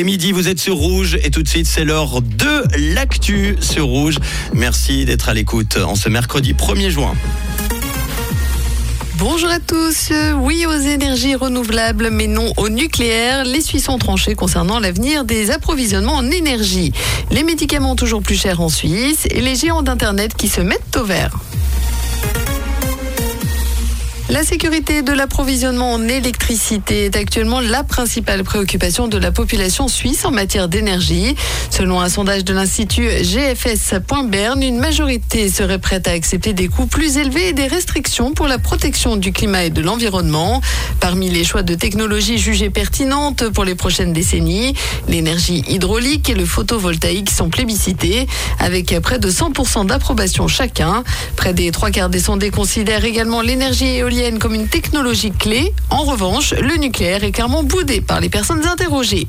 Est midi, vous êtes sur Rouge et tout de suite c'est l'heure de l'actu sur Rouge. Merci d'être à l'écoute en ce mercredi 1er juin. Bonjour à tous. Oui aux énergies renouvelables, mais non au nucléaire. Les Suisses ont tranché concernant l'avenir des approvisionnements en énergie. Les médicaments toujours plus chers en Suisse et les géants d'Internet qui se mettent au vert. La sécurité de l'approvisionnement en électricité est actuellement la principale préoccupation de la population suisse en matière d'énergie. Selon un sondage de l'Institut GFS.Bern, une majorité serait prête à accepter des coûts plus élevés et des restrictions pour la protection du climat et de l'environnement. Parmi les choix de technologies jugées pertinentes pour les prochaines décennies, l'énergie hydraulique et le photovoltaïque sont plébiscités, avec près de 100% d'approbation chacun. Près des trois quarts des sondés considèrent également l'énergie éolienne comme une technologie clé. En revanche, le nucléaire est clairement boudé par les personnes interrogées.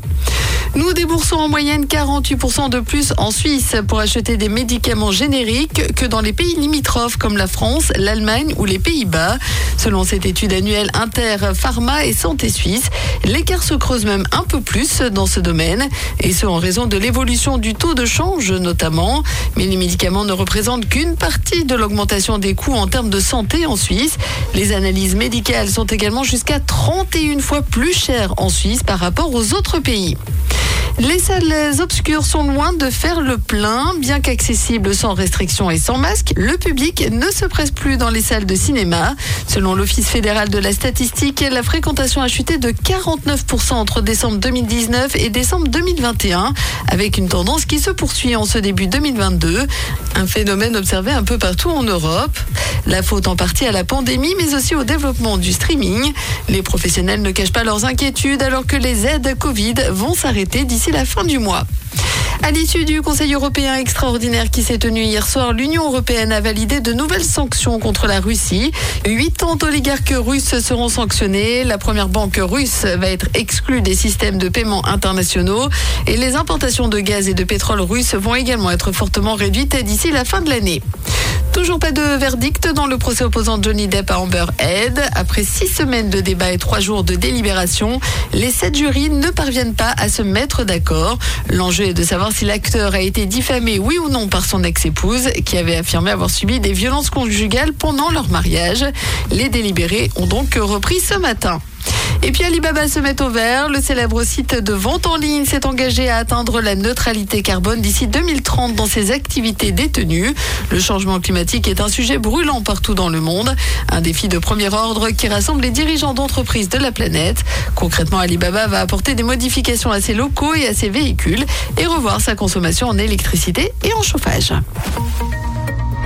Nous déboursons en moyenne 48% de plus en Suisse pour acheter des médicaments génériques que dans les pays limitrophes comme la France, l'Allemagne ou les Pays-Bas. Selon cette étude annuelle Inter Pharma et Santé Suisse, l'écart se creuse même un peu plus dans ce domaine, et ce en raison de l'évolution du taux de change notamment. Mais les médicaments ne représentent qu'une partie de l'augmentation des coûts en termes de santé en Suisse. Les analyses médicales sont également jusqu'à 31 fois plus chères en Suisse par rapport aux autres pays. Les salles obscures sont loin de faire le plein. Bien qu'accessibles sans restriction et sans masque, le public ne se presse plus dans les salles de cinéma. Selon l'Office fédéral de la statistique, la fréquentation a chuté de 49% entre décembre 2019 et décembre 2021, avec une tendance qui se poursuit en ce début 2022. Un phénomène observé un peu partout en Europe. La faute en partie à la pandémie, mais aussi au développement du streaming. Les professionnels ne cachent pas leurs inquiétudes alors que les aides Covid vont s'arrêter d'ici la fin du mois. À l'issue du Conseil européen extraordinaire qui s'est tenu hier soir, l'Union européenne a validé de nouvelles sanctions contre la Russie. 80 oligarques russes seront sanctionnés. La première banque russe va être exclue des systèmes de paiement internationaux. Et les importations de gaz et de pétrole russes vont également être fortement réduites d'ici la fin de l'année. Toujours pas de verdict dans le procès opposant Johnny Depp à Amber Head. Après six semaines de débat et trois jours de délibération, les sept jurys ne parviennent pas à se mettre d'accord. L'enjeu est de savoir si l'acteur a été diffamé, oui ou non, par son ex-épouse, qui avait affirmé avoir subi des violences conjugales pendant leur mariage. Les délibérés ont donc repris ce matin. Et puis Alibaba se met au vert. Le célèbre site de vente en ligne s'est engagé à atteindre la neutralité carbone d'ici 2030 dans ses activités détenues. Le changement climatique est un sujet brûlant partout dans le monde. Un défi de premier ordre qui rassemble les dirigeants d'entreprises de la planète. Concrètement, Alibaba va apporter des modifications à ses locaux et à ses véhicules et revoir sa consommation en électricité et en chauffage.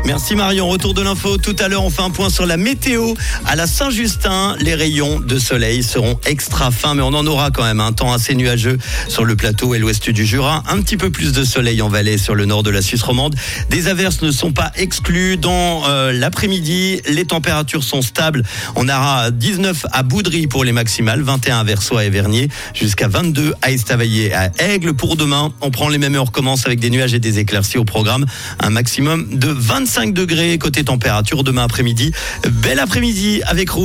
Merci Marion. Retour de l'info. Tout à l'heure, on fait un point sur la météo. À la Saint-Justin, les rayons de soleil seront extra fins, mais on en aura quand même un temps assez nuageux sur le plateau et l'ouest du Jura. Un petit peu plus de soleil en vallée sur le nord de la Suisse romande. Des averses ne sont pas exclues dans euh, l'après-midi. Les températures sont stables. On aura 19 à Boudry pour les maximales, 21 à Versoix et Vernier, jusqu'à 22 à Estavayer et à Aigle. Pour demain, on prend les mêmes heures, on recommence avec des nuages et des éclaircies au programme. Un maximum de 25 5 degrés côté température demain après-midi. Bel après-midi avec Rouge.